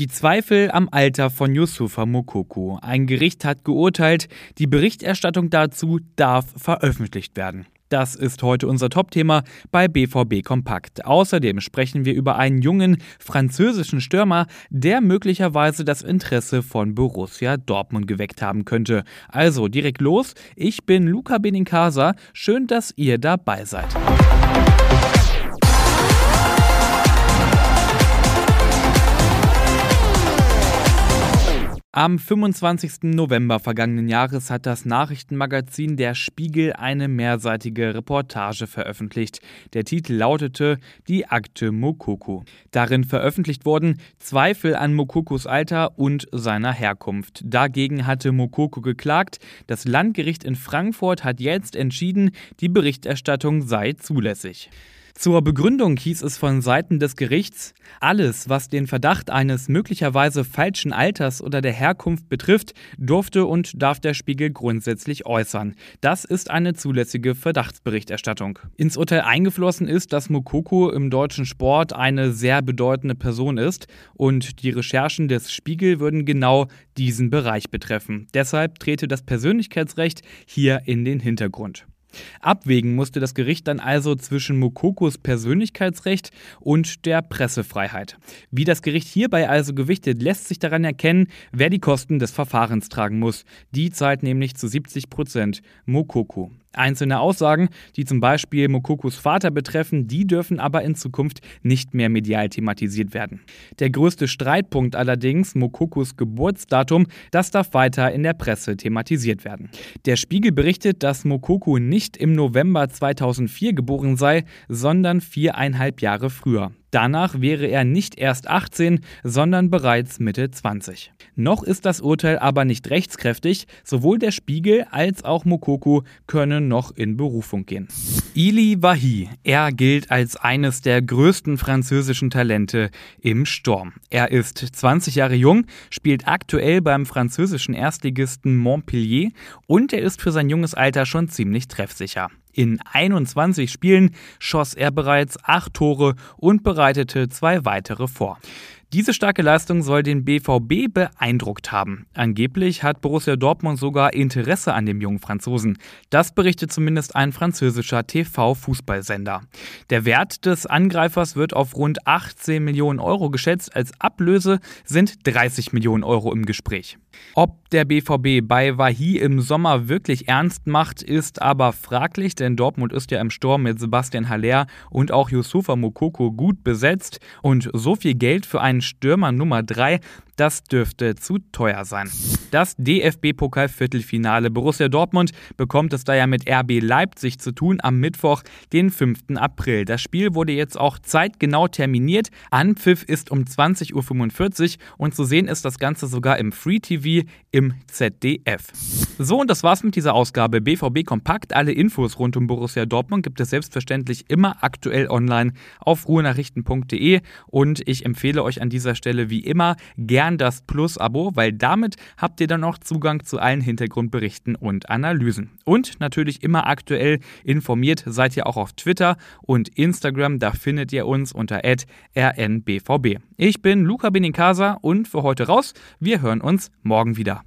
Die Zweifel am Alter von Yusufa Mokoko. Ein Gericht hat geurteilt, die Berichterstattung dazu darf veröffentlicht werden. Das ist heute unser Topthema bei BVB Kompakt. Außerdem sprechen wir über einen jungen französischen Stürmer, der möglicherweise das Interesse von Borussia Dortmund geweckt haben könnte. Also direkt los. Ich bin Luca Benincasa. Schön, dass ihr dabei seid. Am 25. November vergangenen Jahres hat das Nachrichtenmagazin Der Spiegel eine mehrseitige Reportage veröffentlicht. Der Titel lautete Die Akte Mokoko. Darin veröffentlicht wurden Zweifel an Mokokos Alter und seiner Herkunft. Dagegen hatte Mokoko geklagt. Das Landgericht in Frankfurt hat jetzt entschieden, die Berichterstattung sei zulässig. Zur Begründung hieß es von Seiten des Gerichts, alles, was den Verdacht eines möglicherweise falschen Alters oder der Herkunft betrifft, durfte und darf der Spiegel grundsätzlich äußern. Das ist eine zulässige Verdachtsberichterstattung. Ins Urteil eingeflossen ist, dass Mokoko im deutschen Sport eine sehr bedeutende Person ist und die Recherchen des Spiegel würden genau diesen Bereich betreffen. Deshalb trete das Persönlichkeitsrecht hier in den Hintergrund. Abwägen musste das Gericht dann also zwischen Mokokos Persönlichkeitsrecht und der Pressefreiheit. Wie das Gericht hierbei also gewichtet, lässt sich daran erkennen, wer die Kosten des Verfahrens tragen muss. Die zahlt nämlich zu 70 Prozent Mokoko. Einzelne Aussagen, die zum Beispiel Mokokos Vater betreffen, die dürfen aber in Zukunft nicht mehr medial thematisiert werden. Der größte Streitpunkt allerdings, Mokokos Geburtsdatum, das darf weiter in der Presse thematisiert werden. Der Spiegel berichtet, dass Mokoko nicht im November 2004 geboren sei, sondern viereinhalb Jahre früher. Danach wäre er nicht erst 18, sondern bereits Mitte 20. Noch ist das Urteil aber nicht rechtskräftig. Sowohl der Spiegel als auch Mokoko können noch in Berufung gehen. Ili Wahi, er gilt als eines der größten französischen Talente im Sturm. Er ist 20 Jahre jung, spielt aktuell beim französischen Erstligisten Montpellier und er ist für sein junges Alter schon ziemlich treffsicher. In 21 Spielen schoss er bereits acht Tore und bereitete zwei weitere vor. Diese starke Leistung soll den BVB beeindruckt haben. Angeblich hat Borussia Dortmund sogar Interesse an dem jungen Franzosen. Das berichtet zumindest ein französischer TV-Fußballsender. Der Wert des Angreifers wird auf rund 18 Millionen Euro geschätzt. Als Ablöse sind 30 Millionen Euro im Gespräch. Ob der BVB bei Wahi im Sommer wirklich ernst macht, ist aber fraglich, denn Dortmund ist ja im Sturm mit Sebastian Haller und auch Yusufa Mokoko gut besetzt und so viel Geld für einen Stürmer Nummer 3, das dürfte zu teuer sein. Das DFB-Pokal-Viertelfinale Borussia Dortmund bekommt es daher mit RB Leipzig zu tun am Mittwoch, den 5. April. Das Spiel wurde jetzt auch zeitgenau terminiert. Anpfiff ist um 20.45 Uhr und zu sehen ist das Ganze sogar im Free TV im ZDF. So, und das war's mit dieser Ausgabe BVB Kompakt. Alle Infos rund um Borussia Dortmund gibt es selbstverständlich immer aktuell online auf ruhenachrichten.de und ich empfehle euch an dieser Stelle wie immer gern das Plus-Abo, weil damit habt ihr dann auch Zugang zu allen Hintergrundberichten und Analysen. Und natürlich immer aktuell informiert seid ihr auch auf Twitter und Instagram. Da findet ihr uns unter rnbvb. Ich bin Luca Benincasa und für heute raus. Wir hören uns morgen wieder.